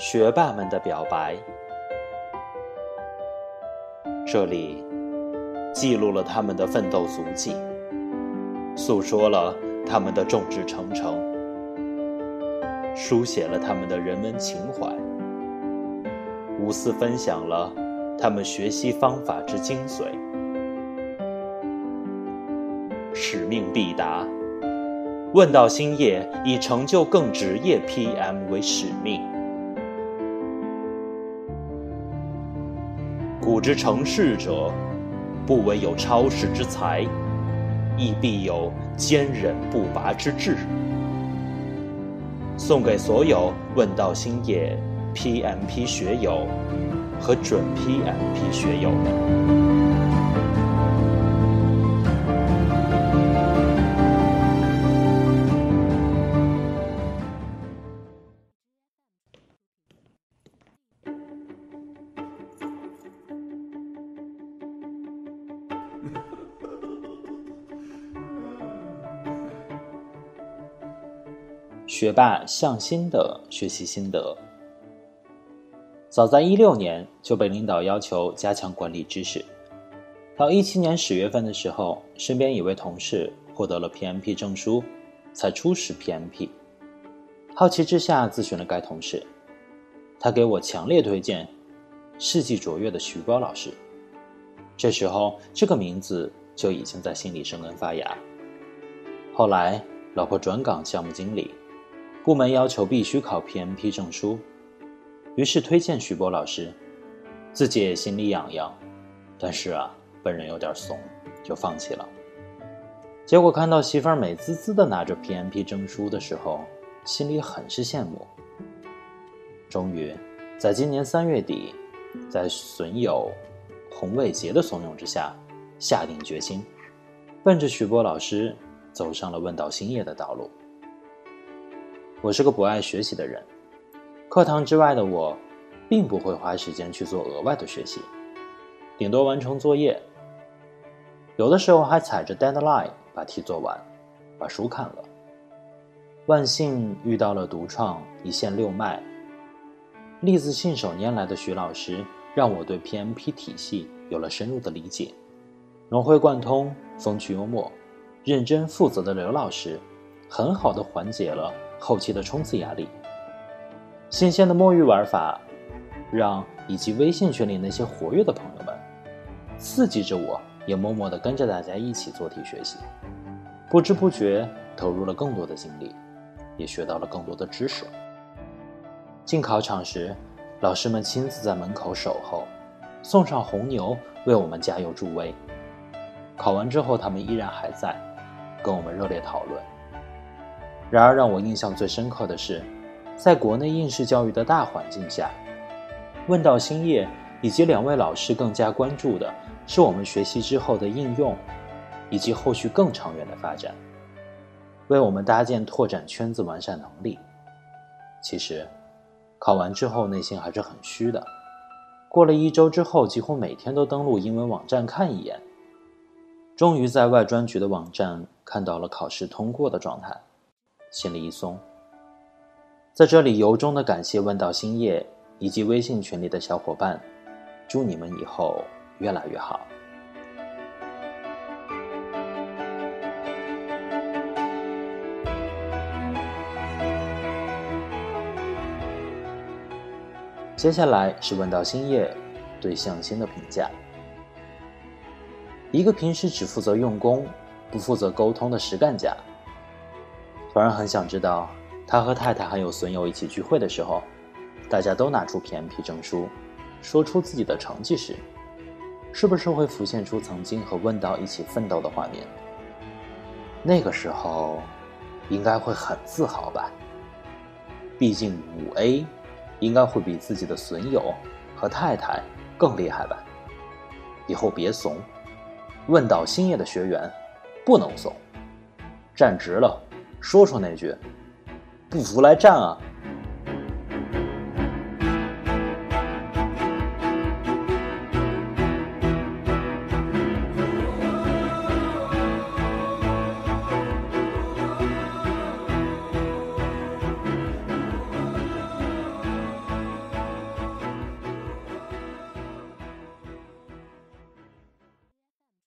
学霸们的表白。这里记录了他们的奋斗足迹，诉说了他们的众志成城，书写了他们的人文情怀，无私分享了他们学习方法之精髓。使命必达，问道兴业以成就更职业 PM 为使命。古之成事者，不惟有超世之才，亦必有坚忍不拔之志。送给所有问道兴业 PMP 学友和准 PMP 学友们。学霸向心的学习心得。早在一六年就被领导要求加强管理知识，到一七年十月份的时候，身边一位同事获得了 PMP 证书，才初识 PMP。好奇之下咨询了该同事，他给我强烈推荐世纪卓越的徐波老师。这时候这个名字就已经在心里生根发芽。后来老婆转岗项目经理。部门要求必须考 PMP 证书，于是推荐徐波老师，自己也心里痒痒，但是啊，本人有点怂，就放弃了。结果看到媳妇儿美滋滋的拿着 PMP 证书的时候，心里很是羡慕。终于，在今年三月底，在损友洪伟杰的怂恿之下，下定决心，奔着徐波老师走上了问道兴业的道路。我是个不爱学习的人，课堂之外的我，并不会花时间去做额外的学习，顶多完成作业。有的时候还踩着 deadline 把题做完，把书看了。万幸遇到了独创一线六脉，例子信手拈来的徐老师，让我对 PMP 体系有了深入的理解。融会贯通、风趣幽默、认真负责的刘老师，很好的缓解了。后期的冲刺压力，新鲜的摸鱼玩法，让以及微信群里那些活跃的朋友们，刺激着我，也默默的跟着大家一起做题学习，不知不觉投入了更多的精力，也学到了更多的知识。进考场时，老师们亲自在门口守候，送上红牛为我们加油助威。考完之后，他们依然还在，跟我们热烈讨论。然而，让我印象最深刻的是，在国内应试教育的大环境下，问道兴业以及两位老师更加关注的是我们学习之后的应用，以及后续更长远的发展，为我们搭建拓展圈子、完善能力。其实，考完之后内心还是很虚的。过了一周之后，几乎每天都登录英文网站看一眼，终于在外专局的网站看到了考试通过的状态。心里一松，在这里由衷的感谢问道星夜以及微信群里的小伙伴，祝你们以后越来越好。接下来是问道星夜对向心的评价：一个平时只负责用功、不负责沟通的实干家。突然很想知道，他和太太还有损友一起聚会的时候，大家都拿出 PMP 证书，说出自己的成绩时，是不是会浮现出曾经和问道一起奋斗的画面？那个时候，应该会很自豪吧？毕竟五 A，应该会比自己的损友和太太更厉害吧？以后别怂，问道兴业的学员不能怂，站直了。说出那句“不服来战啊”，